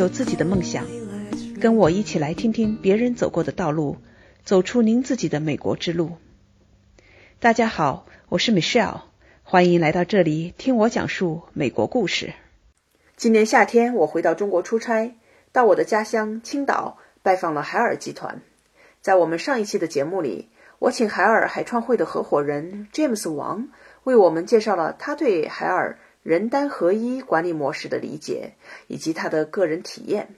有自己的梦想，跟我一起来听听别人走过的道路，走出您自己的美国之路。大家好，我是 Michelle，欢迎来到这里听我讲述美国故事。今年夏天，我回到中国出差，到我的家乡青岛拜访了海尔集团。在我们上一期的节目里，我请海尔海创会的合伙人 James 王为我们介绍了他对海尔。人单合一管理模式的理解，以及他的个人体验，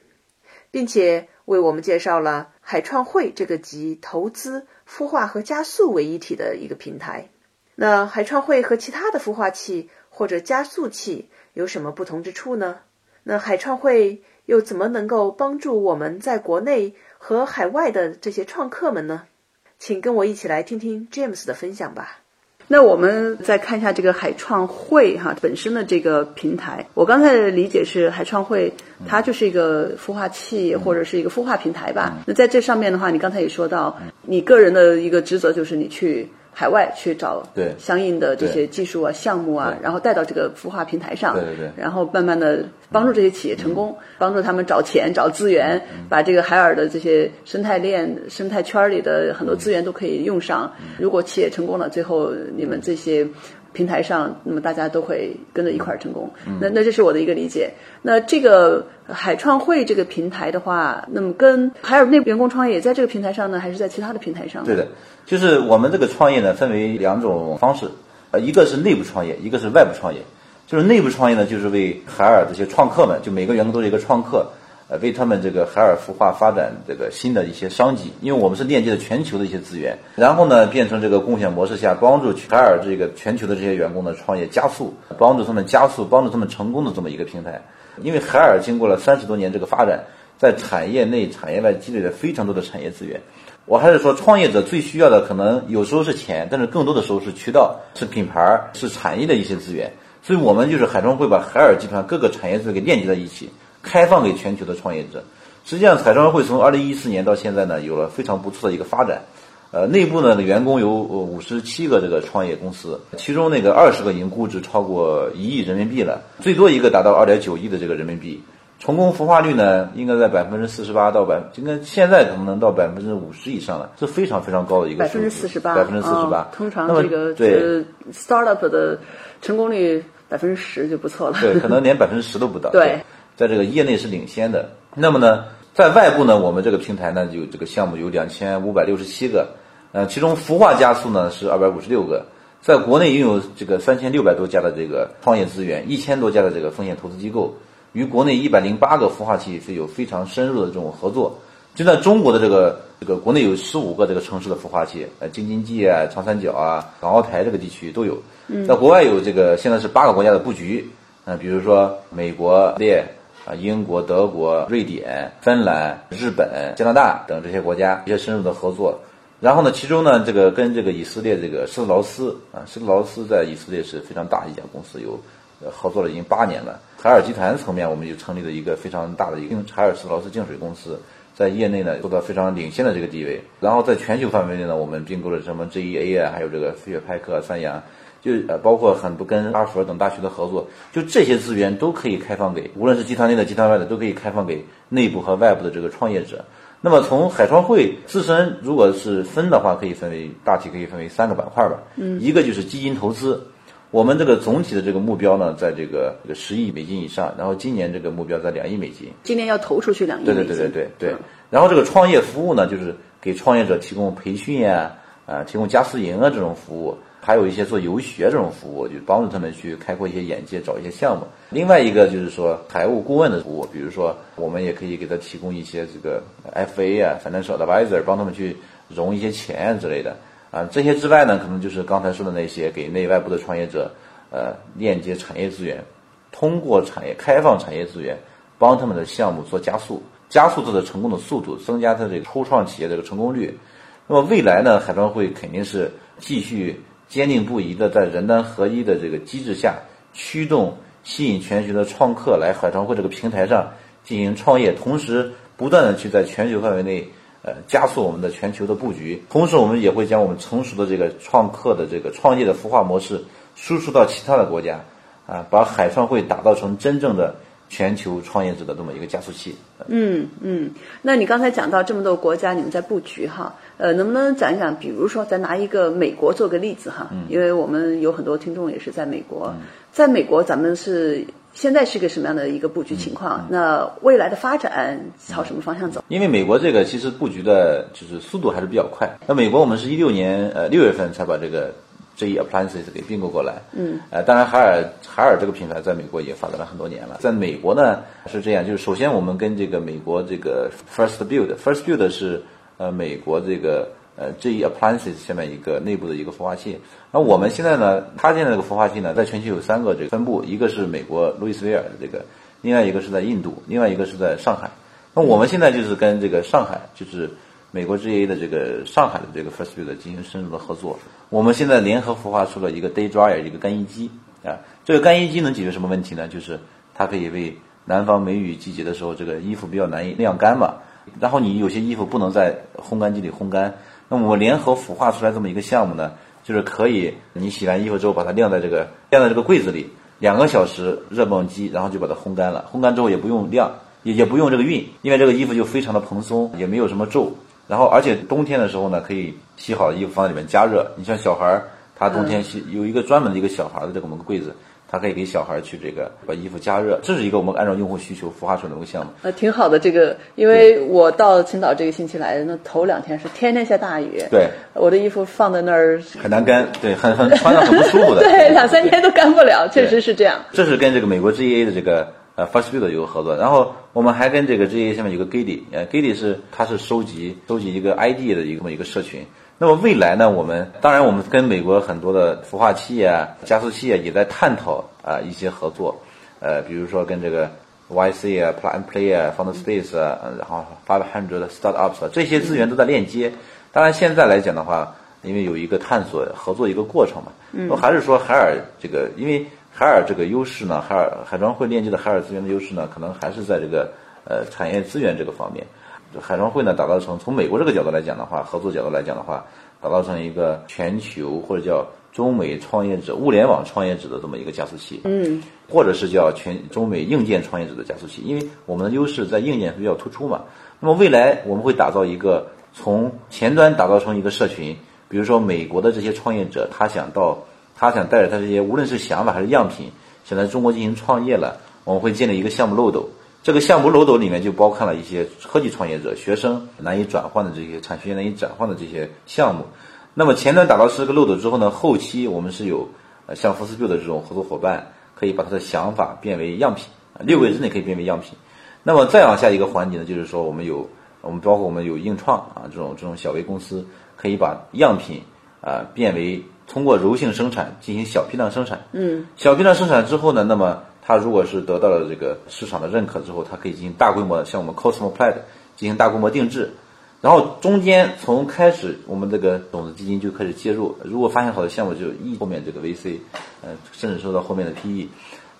并且为我们介绍了海创汇这个集投资、孵化和加速为一体的一个平台。那海创汇和其他的孵化器或者加速器有什么不同之处呢？那海创汇又怎么能够帮助我们在国内和海外的这些创客们呢？请跟我一起来听听 James 的分享吧。那我们再看一下这个海创汇哈本身的这个平台，我刚才的理解是海创汇它就是一个孵化器或者是一个孵化平台吧。那在这上面的话，你刚才也说到，你个人的一个职责就是你去。海外去找对。相应的这些技术啊、项目啊，然后带到这个孵化平台上，对对对，然后慢慢的帮助这些企业成功，帮助他们找钱、找资源，把这个海尔的这些生态链、生态圈里的很多资源都可以用上。如果企业成功了，最后你们这些。平台上，那么大家都会跟着一块儿成功。那那这是我的一个理解。那这个海创汇这个平台的话，那么跟海尔内部员工创业也在这个平台上呢，还是在其他的平台上？对的，就是我们这个创业呢，分为两种方式，呃，一个是内部创业，一个是外部创业。就是内部创业呢，就是为海尔这些创客们，就每个员工都是一个创客。为他们这个海尔孵化发展这个新的一些商机，因为我们是链接了全球的一些资源，然后呢，变成这个共享模式下，帮助海尔这个全球的这些员工的创业加速，帮助他们加速，帮助他们成功的这么一个平台。因为海尔经过了三十多年这个发展，在产业内、产业外积累了非常多的产业资源。我还是说，创业者最需要的可能有时候是钱，但是更多的时候是渠道、是品牌、是产业的一些资源。所以我们就是海创会把海尔集团各个产业资源给链接在一起。开放给全球的创业者。实际上，彩妆会从二零一四年到现在呢，有了非常不错的一个发展。呃，内部呢的，员工有五十七个这个创业公司，其中那个二十个已经估值超过一亿人民币了，最多一个达到二点九亿的这个人民币。成功孵化率呢，应该在百分之四十八到百，应该现在可能能到百分之五十以上了，是非常非常高的一个百分之四十八，百分之四十八。通常这个对 startup 的成功率百分之十就不错了。对，可能连百分之十都不到。对。在这个业内是领先的。那么呢，在外部呢，我们这个平台呢，有这个项目有两千五百六十七个，呃，其中孵化加速呢是二百五十六个。在国内拥有这个三千六百多家的这个创业资源，一千多家的这个风险投资机构，与国内一百零八个孵化器是有非常深入的这种合作。就在中国的这个这个国内有十五个这个城市的孵化器，呃，京津冀啊、长三角啊、港澳台这个地区都有。在国外有这个现在是八个国家的布局，嗯，比如说美国列。啊，英国、德国、瑞典、芬兰、日本、加拿大等这些国家一些深入的合作。然后呢，其中呢，这个跟这个以色列这个施特劳斯啊，施特劳斯在以色列是非常大一家公司，有合作了已经八年了。海尔集团层面，我们就成立了一个非常大的一个海尔施特劳斯净水公司，在业内呢做到非常领先的这个地位。然后在全球范围内呢，我们并购了什么 GEA 啊，还有这个飞跃派克、三洋。就呃，包括很多跟哈佛等大学的合作，就这些资源都可以开放给，无论是集团内的、集团外的，都可以开放给内部和外部的这个创业者。那么从海创会自身，如果是分的话，可以分为大体可以分为三个板块吧。嗯，一个就是基金投资，我们这个总体的这个目标呢，在这个这个十亿美金以上，然后今年这个目标在两亿美金。今年要投出去两亿。对对对对对对。然后这个创业服务呢，就是给创业者提供培训呀，啊，提供加私营啊这种服务。还有一些做游学这种服务，就帮助他们去开阔一些眼界，找一些项目。另外一个就是说财务顾问的服务，比如说我们也可以给他提供一些这个 FA 啊，financial advisor，帮他们去融一些钱之类的。啊，这些之外呢，可能就是刚才说的那些给内外部的创业者，呃，链接产业资源，通过产业开放产业资源，帮他们的项目做加速，加速它的成功的速度，增加它这个初创企业的这个成功率。那么未来呢，海创会肯定是继续。坚定不移的在人单合一的这个机制下，驱动吸引全球的创客来海创会这个平台上进行创业，同时不断的去在全球范围内呃加速我们的全球的布局。同时，我们也会将我们成熟的这个创客的这个创业的孵化模式输出到其他的国家，啊，把海创会打造成真正的全球创业者的这么一个加速器。嗯嗯，那你刚才讲到这么多国家，你们在布局哈，呃，能不能讲一讲？比如说，咱拿一个美国做个例子哈，因为我们有很多听众也是在美国，在美国咱们是现在是个什么样的一个布局情况？那未来的发展朝什么方向走？因为美国这个其实布局的就是速度还是比较快。那美国我们是一六年呃六月份才把这个。这一 appliances 给并购过来，嗯，呃，当然海尔海尔这个品牌在美国也发展了很多年了。在美国呢是这样，就是首先我们跟这个美国这个 First Build，First Build 是呃美国这个呃这一 appliances 下面一个内部的一个孵化器。那我们现在呢，它现在这个孵化器呢，在全球有三个这个分布，一个是美国路易斯维尔的这个，另外一个是在印度，另外一个是在上海。那我们现在就是跟这个上海就是。美国 GA 的这个上海的这个 First Build 进行深入的合作，我们现在联合孵化出了一个 Day Dryer 一个干衣机啊，这个干衣机能解决什么问题呢？就是它可以为南方梅雨季节的时候，这个衣服比较难以晾干嘛，然后你有些衣服不能在烘干机里烘干，那么我联合孵化出来这么一个项目呢，就是可以你洗完衣服之后把它晾在这个晾在这个柜子里，两个小时热泵机，然后就把它烘干了，烘干之后也不用晾，也也不用这个熨，因为这个衣服就非常的蓬松，也没有什么皱。然后，而且冬天的时候呢，可以洗好的衣服放在里面加热。你像小孩儿，他冬天洗有一个专门的一个小孩的这个我们柜子，他可以给小孩去这个把衣服加热。这是一个我们按照用户需求孵化出来的一个项目。呃，挺好的这个，因为我到青岛这个星期来，那头两天是天天下大雨。对，我的衣服放在那儿很难干，对，很很穿上很不舒服的。对，两三天都干不了，确实是这样。这是跟这个美国 GA 的这个。呃，First Build 有个合作，然后我们还跟这个 GA 下面有个 Giddy，呃，Giddy 是它是收集收集一个 ID 的一个这么一个社群。那么未来呢，我们当然我们跟美国很多的孵化器啊、加速器啊也在探讨啊一些合作，呃，比如说跟这个 YC 啊、Plug and Play 啊、Found Space 啊，然后 Five Hundred Startups 这些资源都在链接。当然现在来讲的话，因为有一个探索合作一个过程嘛，我还是说海尔这个因为。海尔这个优势呢，海尔海装会链接的海尔资源的优势呢，可能还是在这个呃产业资源这个方面。海装会呢，打造成从美国这个角度来讲的话，合作角度来讲的话，打造成一个全球或者叫中美创业者、物联网创业者的这么一个加速器。嗯。或者是叫全中美硬件创业者的加速器，因为我们的优势在硬件比较突出嘛。那么未来我们会打造一个从前端打造成一个社群，比如说美国的这些创业者，他想到。他想带着他这些，无论是想法还是样品，想在中国进行创业了，我们会建立一个项目漏斗。这个项目漏斗里面就包含了一些科技创业者、学生难以转换的这些产学研难以转换的这些项目。那么前端打造这个漏斗之后呢，后期我们是有呃像福斯 b 的这种合作伙伴，可以把他的想法变为样品，六个月之内可以变为样品。那么再往下一个环节呢，就是说我们有我们包括我们有硬创啊这种这种小微公司，可以把样品啊变为。通过柔性生产进行小批量生产，嗯，小批量生产之后呢，那么它如果是得到了这个市场的认可之后，它可以进行大规模的，像我们 Cosmo Plat 进行大规模定制，然后中间从开始我们这个种子基金就开始介入，如果发现好的项目就 E 后面这个 VC，呃，甚至收到后面的 PE，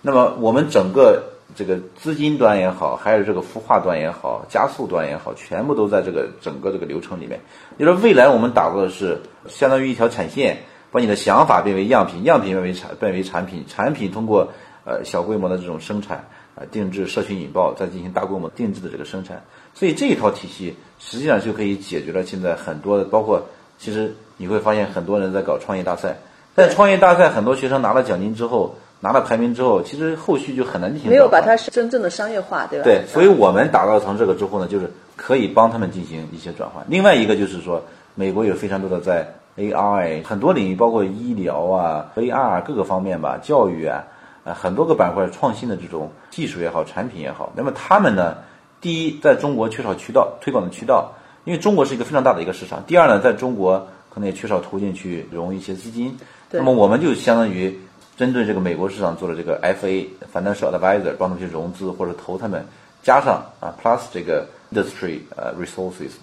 那么我们整个这个资金端也好，还有这个孵化端也好，加速端也好，全部都在这个整个这个流程里面。就是未来我们打造的是相当于一条产线。把你的想法变为样品，样品变为产，变为产品，产品通过呃小规模的这种生产啊定制，社群引爆，再进行大规模定制的这个生产，所以这一套体系实际上就可以解决了现在很多的，包括其实你会发现很多人在搞创业大赛，在创业大赛很多学生拿了奖金之后，拿了排名之后，其实后续就很难进行没有把它真正的商业化，对吧？对，所以我们打造成这个之后呢，就是可以帮他们进行一些转换。另外一个就是说，美国有非常多的在。AI 很多领域，包括医疗啊、VR 各个方面吧，教育啊，呃，很多个板块创新的这种技术也好，产品也好。那么他们呢，第一，在中国缺少渠道推广的渠道，因为中国是一个非常大的一个市场。第二呢，在中国可能也缺少途径去融一些资金。那么我们就相当于针对这个美国市场做了这个 FA Financial Advisor，帮他们去融资或者投他们，加上啊 Plus 这个 Industry 呃 Resources，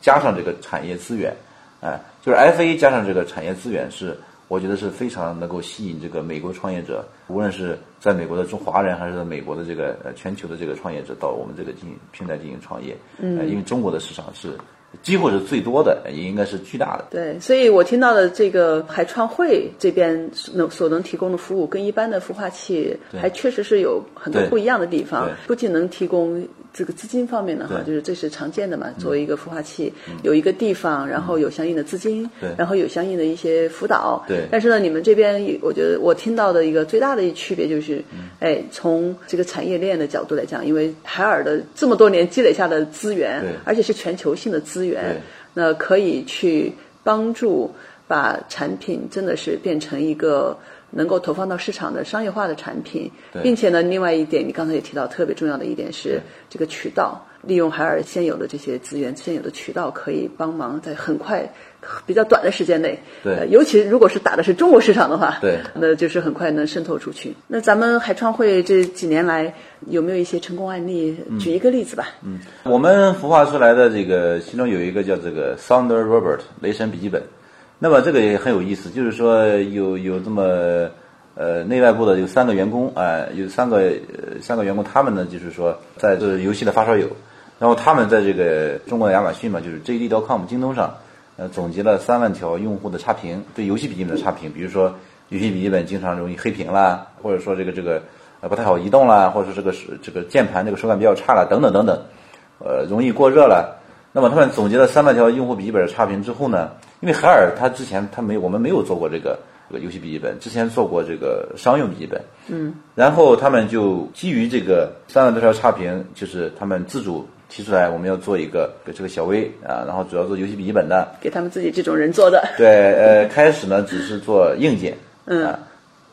加上这个产业资源。哎，就是 FA 加上这个产业资源是，我觉得是非常能够吸引这个美国创业者，无论是在美国的中华人，还是在美国的这个呃全球的这个创业者到我们这个进行平台进行创业。嗯，因为中国的市场是机会是最多的，也应该是巨大的。对，所以我听到的这个海创汇这边能所能提供的服务，跟一般的孵化器还确实是有很多不一样的地方。不仅能提供这个资金方面的哈，就是这是常见的嘛，作为一个孵化器，有一个地方，然后有相应的资金，然后有相应的一些辅导。对。但是呢，你们这边我觉得我听到的一个最大的一区别就是，嗯。哎，从这个产业链的角度来讲，因为海尔的这么多年积累下的资源对，而且是全球性的资源。那可以去帮助把产品真的是变成一个能够投放到市场的商业化的产品，并且呢，另外一点你刚才也提到特别重要的一点是这个渠道，利用海尔现有的这些资源、现有的渠道，可以帮忙在很快、比较短的时间内，对。呃尤其如果是打的是中国市场的话，对。那就是很快能渗透出去。那咱们海创汇这几年来有没有一些成功案例？举一个例子吧。嗯，我们孵化出来的这个，其中有一个叫这个 Thunder Robert 雷神笔记本，那么这个也很有意思，就是说有有这么呃内外部的有三个员工啊、有三个呃三个员工，他们呢就是说在这游戏的发烧友，然后他们在这个中国的亚马逊嘛，就是 JD.com 京东上，呃总结了三万条用户的差评，对游戏笔记本的差评，比如说游戏笔记本经常容易黑屏啦，或者说这个这个呃不太好移动啦，或者说这个是这个键盘这个手感比较差啦，等等等等，呃容易过热了。那么他们总结了三万条用户笔记本的差评之后呢，因为海尔它之前它没有我们没有做过这个这个游戏笔记本，之前做过这个商用笔记本，嗯，然后他们就基于这个三万多条差评，就是他们自主提出来我们要做一个给这个小微啊，然后主要做游戏笔记本的，给他们自己这种人做的，对，呃，开始呢只是做硬件，嗯。啊，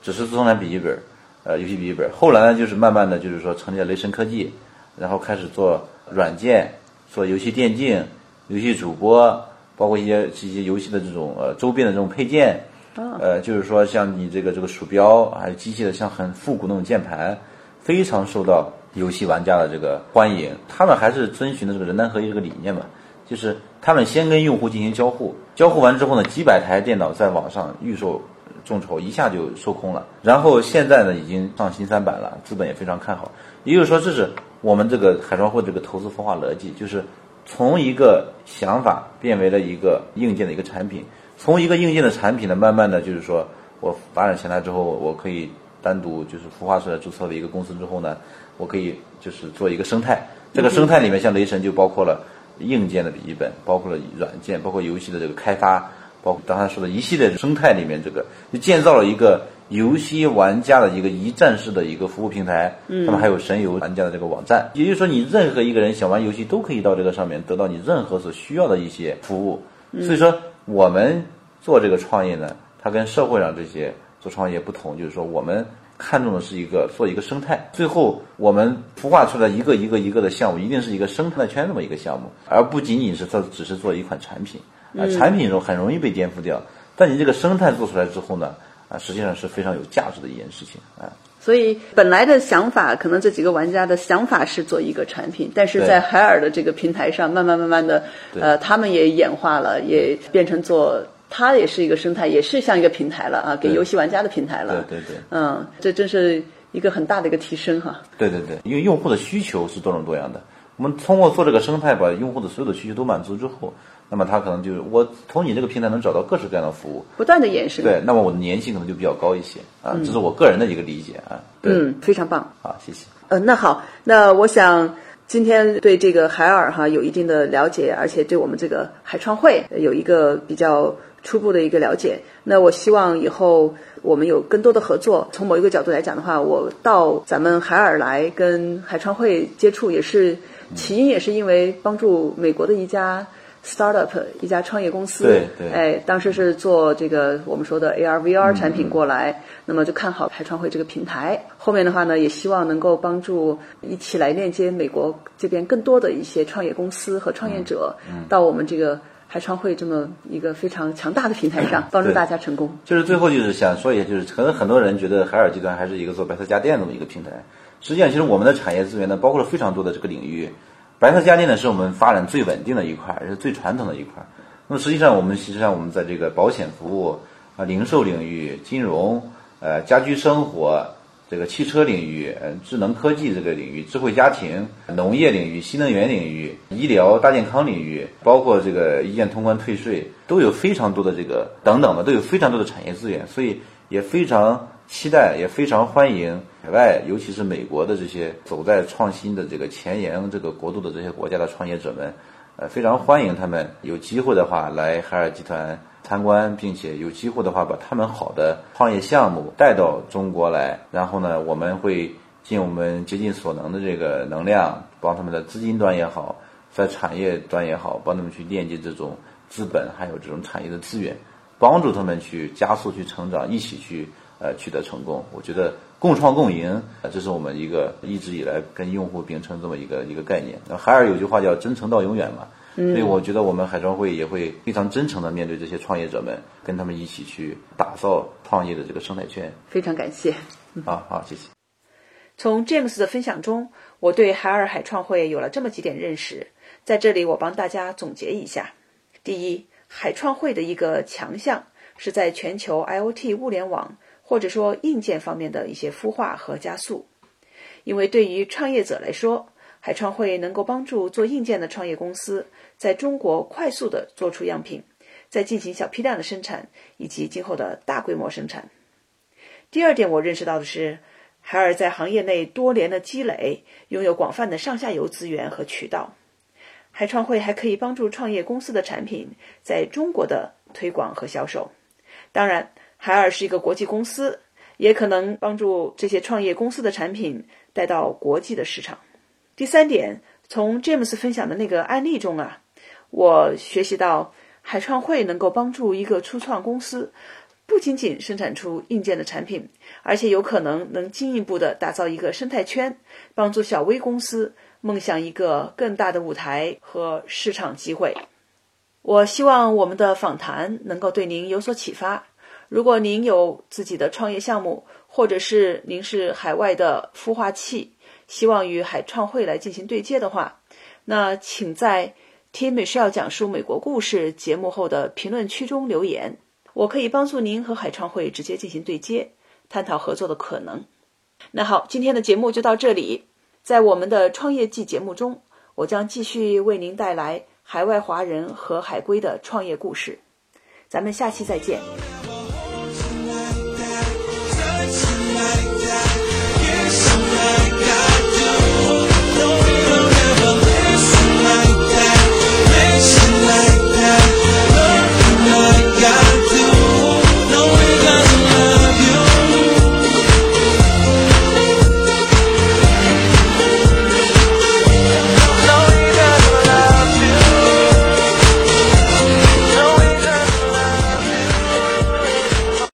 只是自动产笔记本，呃，游戏笔记本。后来呢，就是慢慢的就是说成立了雷神科技，然后开始做软件，做游戏电竞、游戏主播，包括一些一些游戏的这种呃周边的这种配件，呃，就是说像你这个这个鼠标，还有机器的像很复古那种键盘，非常受到游戏玩家的这个欢迎。他们还是遵循的这个人单合一这个理念嘛，就是他们先跟用户进行交互，交互完之后呢，几百台电脑在网上预售众筹，一下就售空了。然后现在呢，已经上新三板了，资本也非常看好。也就是说，这是我们这个海创会这个投资孵化逻辑，就是从一个想法变为了一个硬件的一个产品，从一个硬件的产品呢，慢慢的就是说我发展起来之后，我可以单独就是孵化出来注册为一个公司之后呢，我可以就是做一个生态。这个生态里面，像雷神就包括了硬件的笔记本，包括了软件，包括游戏的这个开发，包括刚才说的一系列生态里面，这个就建造了一个游戏玩家的一个一站式的一个服务平台。嗯，他们还有神游玩家的这个网站，也就是说，你任何一个人想玩游戏都可以到这个上面得到你任何所需要的一些服务。所以说，我们做这个创业呢，它跟社会上这些做创业不同，就是说我们。看重的是一个做一个生态，最后我们孵化出来一个一个一个的项目，一定是一个生态圈这么一个项目，而不仅仅是它只是做一款产品啊。产品中很容易被颠覆掉，但你这个生态做出来之后呢，啊，实际上是非常有价值的一件事情啊。所以本来的想法，可能这几个玩家的想法是做一个产品，但是在海尔的这个平台上，慢慢慢慢的，呃，他们也演化了，也变成做。它也是一个生态，也是像一个平台了啊，给游戏玩家的平台了。对对对，嗯，这真是一个很大的一个提升哈。对对对，因为用户的需求是多种多样的，我们通过做这个生态，把用户的所有的需求都满足之后，那么他可能就是我从你这个平台能找到各式各样的服务，不断的延伸。对，那么我的粘性可能就比较高一些啊，这是我个人的一个理解啊。嗯，非常棒。好，谢谢。呃，那好，那我想今天对这个海尔哈有一定的了解，而且对我们这个海创会有一个比较。初步的一个了解，那我希望以后我们有更多的合作。从某一个角度来讲的话，我到咱们海尔来跟海创会接触，也是起因也是因为帮助美国的一家 startup 一家创业公司，对对，哎，当时是做这个我们说的 AR VR 产品过来，嗯、那么就看好海创会这个平台。后面的话呢，也希望能够帮助一起来链接美国这边更多的一些创业公司和创业者，嗯、到我们这个。海创会这么一个非常强大的平台上，帮助大家成功。就是最后就是想说一下，就是可能很多人觉得海尔集团还是一个做白色家电这么一个平台。实际上，其实我们的产业资源呢，包括了非常多的这个领域。白色家电呢，是我们发展最稳定的一块，也是最传统的一块。那么实际上，我们实际上我们在这个保险服务啊、零售领域、金融、呃家居生活、这个汽车领域、嗯，智能科技这个领域、智慧家庭、农业领域、新能源领域、医疗大健康领域，包括这个一键通关退税，都有非常多的这个等等的，都有非常多的产业资源，所以也非常期待，也非常欢迎海外，尤其是美国的这些走在创新的这个前沿这个国度的这些国家的创业者们，呃，非常欢迎他们有机会的话来海尔集团。参观，并且有机会的话，把他们好的创业项目带到中国来，然后呢，我们会尽我们竭尽所能的这个能量，帮他们的资金端也好，在产业端也好，帮他们去链接这种资本，还有这种产业的资源，帮助他们去加速去成长，一起去呃取得成功。我觉得共创共赢，这是我们一个一直以来跟用户秉承这么一个一个概念。那海尔有句话叫“真诚到永远”嘛。所以我觉得我们海创会也会非常真诚的面对这些创业者们，跟他们一起去打造创业的这个生态圈。非常感谢。好好，谢谢。从 James 的分享中，我对海尔海创会有了这么几点认识，在这里我帮大家总结一下：第一，海创会的一个强项是在全球 IoT 物联网或者说硬件方面的一些孵化和加速，因为对于创业者来说。海创会能够帮助做硬件的创业公司在中国快速的做出样品，再进行小批量的生产以及今后的大规模生产。第二点，我认识到的是，海尔在行业内多年的积累，拥有广泛的上下游资源和渠道。海创会还可以帮助创业公司的产品在中国的推广和销售。当然，海尔是一个国际公司，也可能帮助这些创业公司的产品带到国际的市场。第三点，从 James 分享的那个案例中啊，我学习到海创会能够帮助一个初创公司，不仅仅生产出硬件的产品，而且有可能能进一步的打造一个生态圈，帮助小微公司梦想一个更大的舞台和市场机会。我希望我们的访谈能够对您有所启发。如果您有自己的创业项目，或者是您是海外的孵化器。希望与海创会来进行对接的话，那请在听美是要讲述美国故事节目后的评论区中留言，我可以帮助您和海创会直接进行对接，探讨合作的可能。那好，今天的节目就到这里，在我们的创业季节目中，我将继续为您带来海外华人和海归的创业故事，咱们下期再见。tonight.